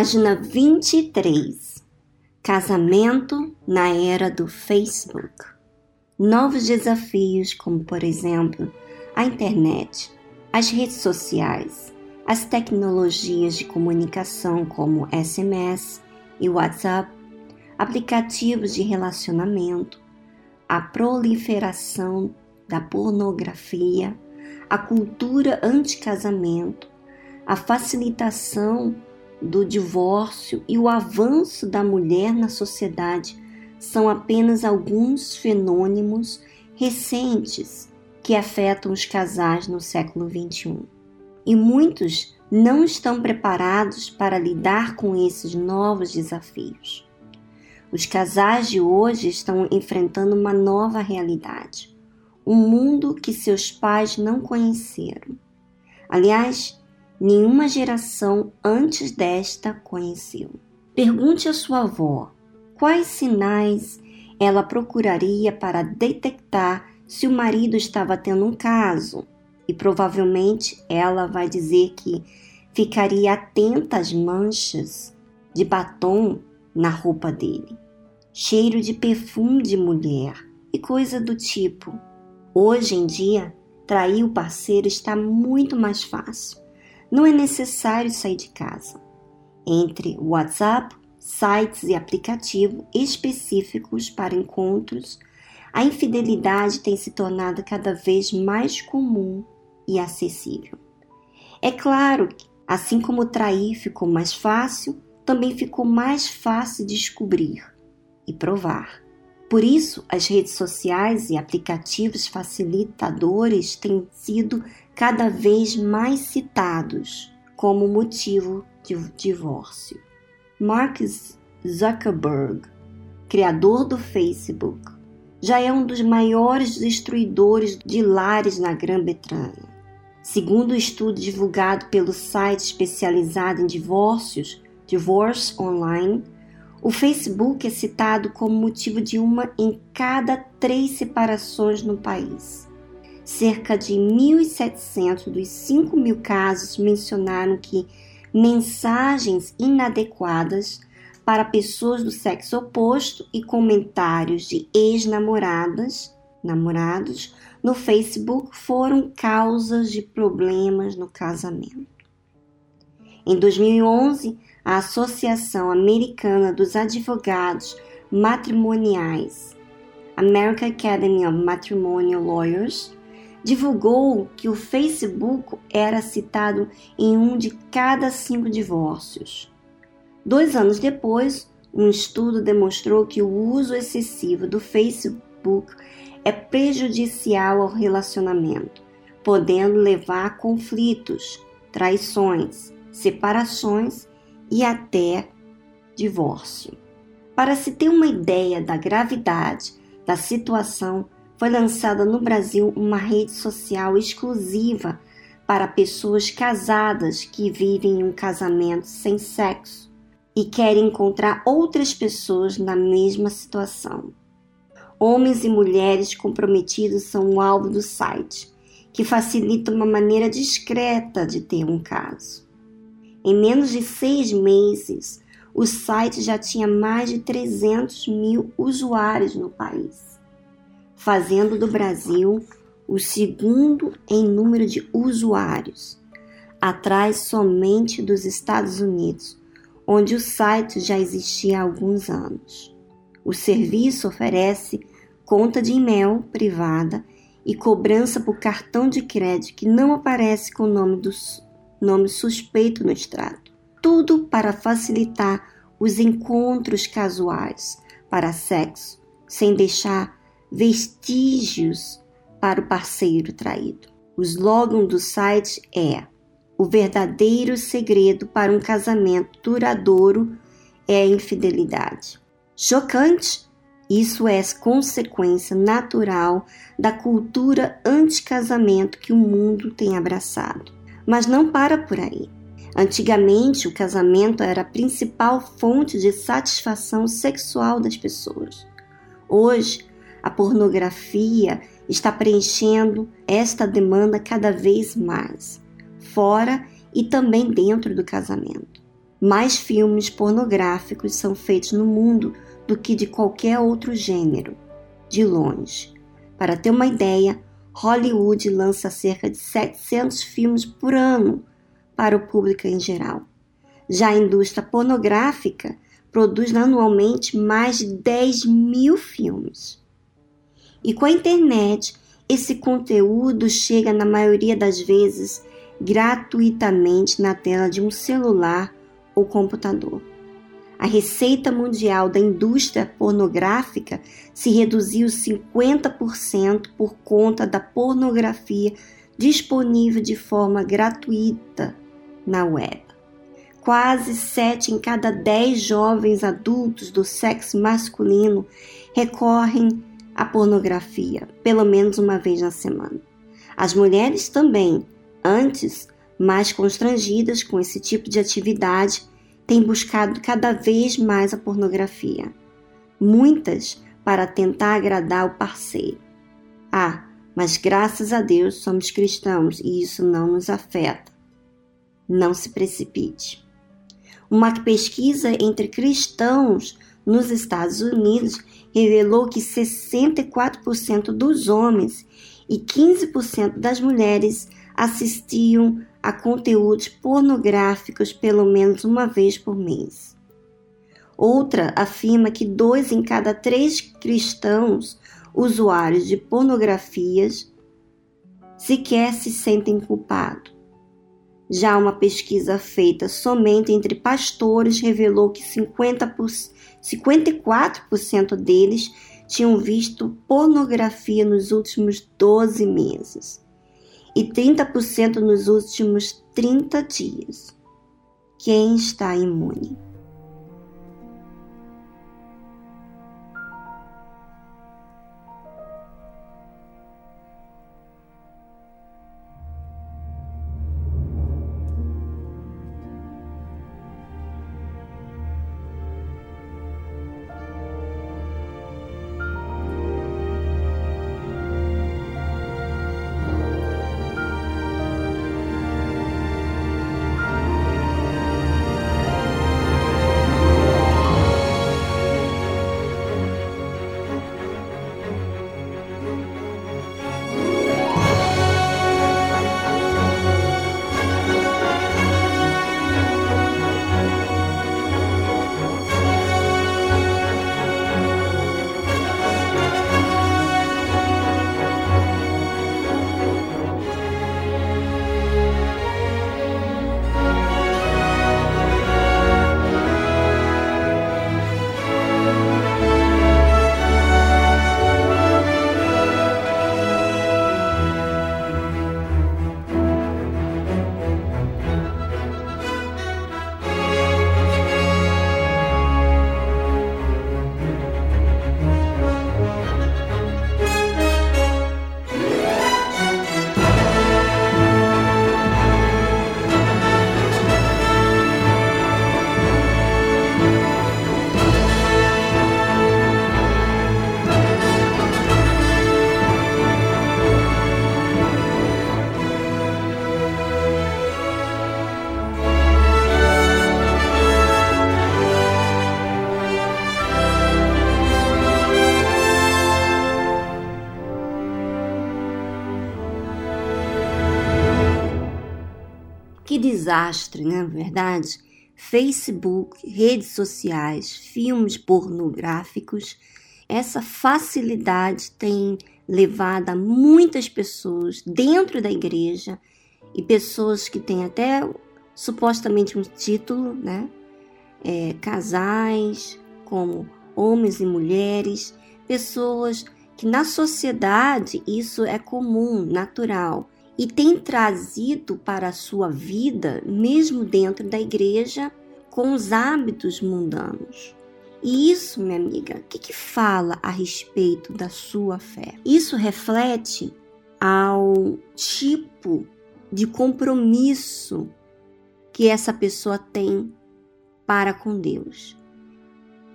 Página 23. Casamento na era do Facebook. Novos desafios, como por exemplo a internet, as redes sociais, as tecnologias de comunicação como SMS e WhatsApp, aplicativos de relacionamento, a proliferação da pornografia, a cultura anti-casamento, a facilitação do divórcio e o avanço da mulher na sociedade são apenas alguns fenômenos recentes que afetam os casais no século XXI. E muitos não estão preparados para lidar com esses novos desafios. Os casais de hoje estão enfrentando uma nova realidade, um mundo que seus pais não conheceram. Aliás, nenhuma geração antes desta conheceu. Pergunte à sua avó quais sinais ela procuraria para detectar se o marido estava tendo um caso, e provavelmente ela vai dizer que ficaria atenta às manchas de batom na roupa dele, cheiro de perfume de mulher e coisa do tipo. Hoje em dia, trair o parceiro está muito mais fácil. Não é necessário sair de casa. Entre WhatsApp, sites e aplicativos específicos para encontros, a infidelidade tem se tornado cada vez mais comum e acessível. É claro que, assim como trair ficou mais fácil, também ficou mais fácil descobrir e provar. Por isso, as redes sociais e aplicativos facilitadores têm sido cada vez mais citados como motivo de divórcio. Mark Zuckerberg, criador do Facebook, já é um dos maiores destruidores de lares na Grã-Bretanha. Segundo o um estudo divulgado pelo site especializado em divórcios, Divorce Online, o Facebook é citado como motivo de uma em cada três separações no país. Cerca de 1.700 dos 5 mil casos mencionaram que mensagens inadequadas para pessoas do sexo oposto e comentários de ex-namoradas, namorados, no Facebook foram causas de problemas no casamento. Em 2011, a Associação Americana dos Advogados Matrimoniais, American Academy of Matrimonial Lawyers, divulgou que o Facebook era citado em um de cada cinco divórcios. Dois anos depois, um estudo demonstrou que o uso excessivo do Facebook é prejudicial ao relacionamento, podendo levar a conflitos, traições, separações e até divórcio. Para se ter uma ideia da gravidade da situação, foi lançada no Brasil uma rede social exclusiva para pessoas casadas que vivem um casamento sem sexo e querem encontrar outras pessoas na mesma situação. Homens e mulheres comprometidos são o alvo do site, que facilita uma maneira discreta de ter um caso. Em menos de seis meses, o site já tinha mais de 300 mil usuários no país, fazendo do Brasil o segundo em número de usuários, atrás somente dos Estados Unidos, onde o site já existia há alguns anos. O serviço oferece conta de e-mail privada e cobrança por cartão de crédito que não aparece com o nome dos nome suspeito no extrato. Tudo para facilitar os encontros casuais para sexo, sem deixar vestígios para o parceiro traído. O slogan do site é: O verdadeiro segredo para um casamento duradouro é a infidelidade. Chocante? Isso é consequência natural da cultura anti-casamento que o mundo tem abraçado. Mas não para por aí. Antigamente, o casamento era a principal fonte de satisfação sexual das pessoas. Hoje, a pornografia está preenchendo esta demanda cada vez mais, fora e também dentro do casamento. Mais filmes pornográficos são feitos no mundo do que de qualquer outro gênero, de longe. Para ter uma ideia, Hollywood lança cerca de 700 filmes por ano para o público em geral. Já a indústria pornográfica produz anualmente mais de 10 mil filmes. E com a internet, esse conteúdo chega, na maioria das vezes, gratuitamente na tela de um celular ou computador. A receita mundial da indústria pornográfica se reduziu 50% por conta da pornografia disponível de forma gratuita na web. Quase 7 em cada 10 jovens adultos do sexo masculino recorrem à pornografia, pelo menos uma vez na semana. As mulheres também, antes mais constrangidas com esse tipo de atividade, têm buscado cada vez mais a pornografia. Muitas para tentar agradar o parceiro. Ah, mas graças a Deus somos cristãos e isso não nos afeta. Não se precipite. Uma pesquisa entre cristãos nos Estados Unidos revelou que 64% dos homens e 15% das mulheres assistiam a conteúdos pornográficos pelo menos uma vez por mês. Outra afirma que dois em cada três cristãos usuários de pornografias sequer se sentem culpados. Já uma pesquisa feita somente entre pastores revelou que 50 54% deles tinham visto pornografia nos últimos 12 meses e 30% nos últimos 30 dias. Quem está imune? Desastre, na né, verdade? Facebook, redes sociais, filmes pornográficos, essa facilidade tem levado a muitas pessoas dentro da igreja e pessoas que têm até supostamente um título, né? É, casais, como homens e mulheres, pessoas que na sociedade isso é comum, natural e tem trazido para a sua vida, mesmo dentro da igreja, com os hábitos mundanos. E isso, minha amiga, o que, que fala a respeito da sua fé? Isso reflete ao tipo de compromisso que essa pessoa tem para com Deus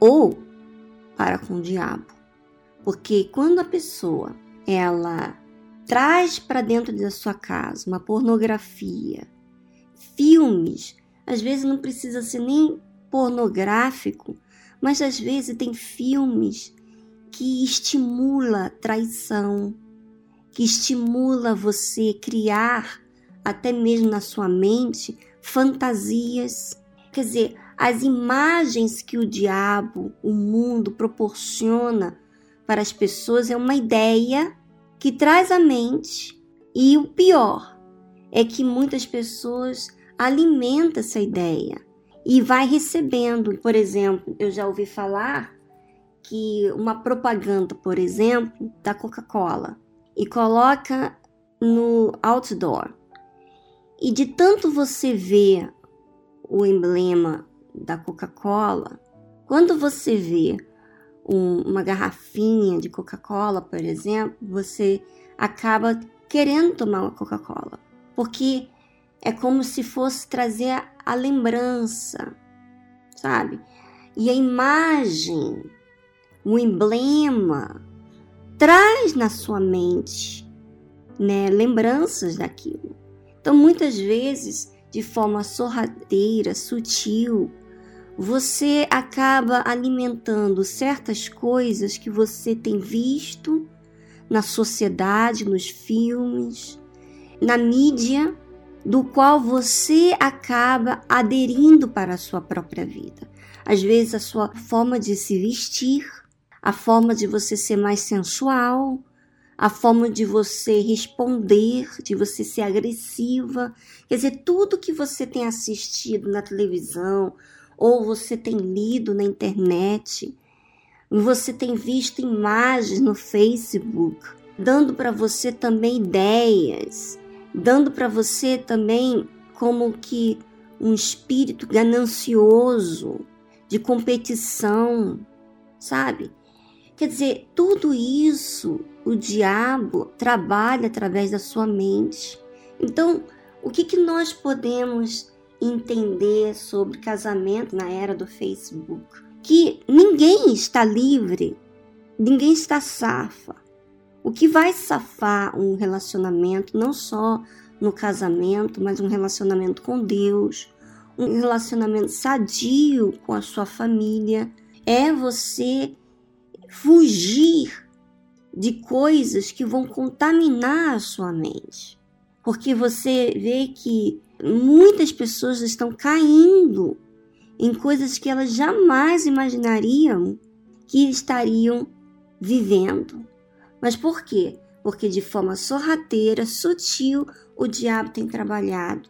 ou para com o diabo. Porque quando a pessoa ela traz para dentro da sua casa uma pornografia, filmes Às vezes não precisa ser nem pornográfico, mas às vezes tem filmes que estimula traição, que estimula você criar até mesmo na sua mente fantasias. Quer dizer, as imagens que o diabo, o mundo proporciona para as pessoas é uma ideia que traz à mente e o pior é que muitas pessoas alimentam essa ideia e vai recebendo. Por exemplo, eu já ouvi falar que uma propaganda, por exemplo, da Coca-Cola e coloca no outdoor. E de tanto você ver o emblema da Coca-Cola, quando você vê um, uma garrafinha de Coca-Cola, por exemplo, você acaba querendo tomar uma Coca-Cola, porque é como se fosse trazer a, a lembrança, sabe? E a imagem, o emblema, traz na sua mente, né, lembranças daquilo. Então, muitas vezes, de forma sorrateira, sutil, você acaba alimentando certas coisas que você tem visto na sociedade, nos filmes, na mídia, do qual você acaba aderindo para a sua própria vida. Às vezes, a sua forma de se vestir, a forma de você ser mais sensual, a forma de você responder, de você ser agressiva. Quer dizer, tudo que você tem assistido na televisão, ou você tem lido na internet, você tem visto imagens no Facebook, dando para você também ideias, dando para você também como que um espírito ganancioso de competição, sabe? Quer dizer, tudo isso o diabo trabalha através da sua mente. Então, o que, que nós podemos entender sobre casamento na era do Facebook. Que ninguém está livre, ninguém está safa. O que vai safar um relacionamento, não só no casamento, mas um relacionamento com Deus, um relacionamento sadio com a sua família, é você fugir de coisas que vão contaminar a sua mente. Porque você vê que muitas pessoas estão caindo em coisas que elas jamais imaginariam que estariam vivendo. Mas por quê? Porque de forma sorrateira, sutil, o diabo tem trabalhado.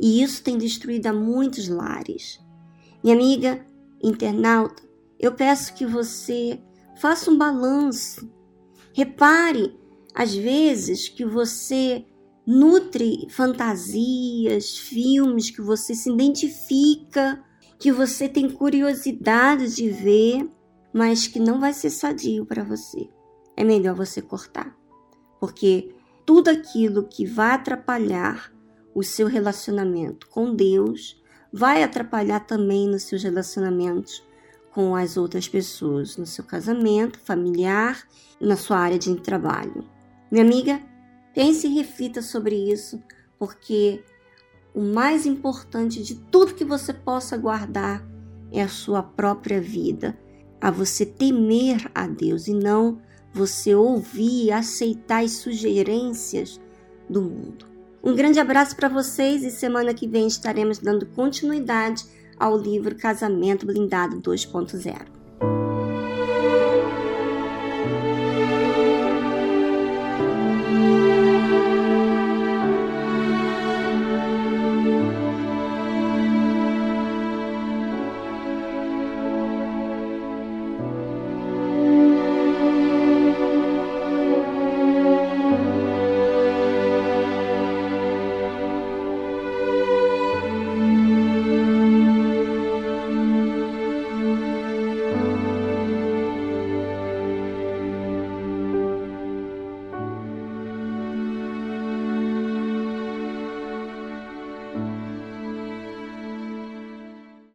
E isso tem destruído a muitos lares. Minha amiga internauta, eu peço que você faça um balanço. Repare, às vezes, que você nutre fantasias, filmes que você se identifica, que você tem curiosidade de ver, mas que não vai ser sadio para você. É melhor você cortar, porque tudo aquilo que vai atrapalhar o seu relacionamento com Deus vai atrapalhar também nos seus relacionamentos com as outras pessoas, no seu casamento familiar, na sua área de trabalho. Minha amiga, Pense e reflita sobre isso, porque o mais importante de tudo que você possa guardar é a sua própria vida, a você temer a Deus e não você ouvir e aceitar as sugerências do mundo. Um grande abraço para vocês e semana que vem estaremos dando continuidade ao livro Casamento Blindado 2.0.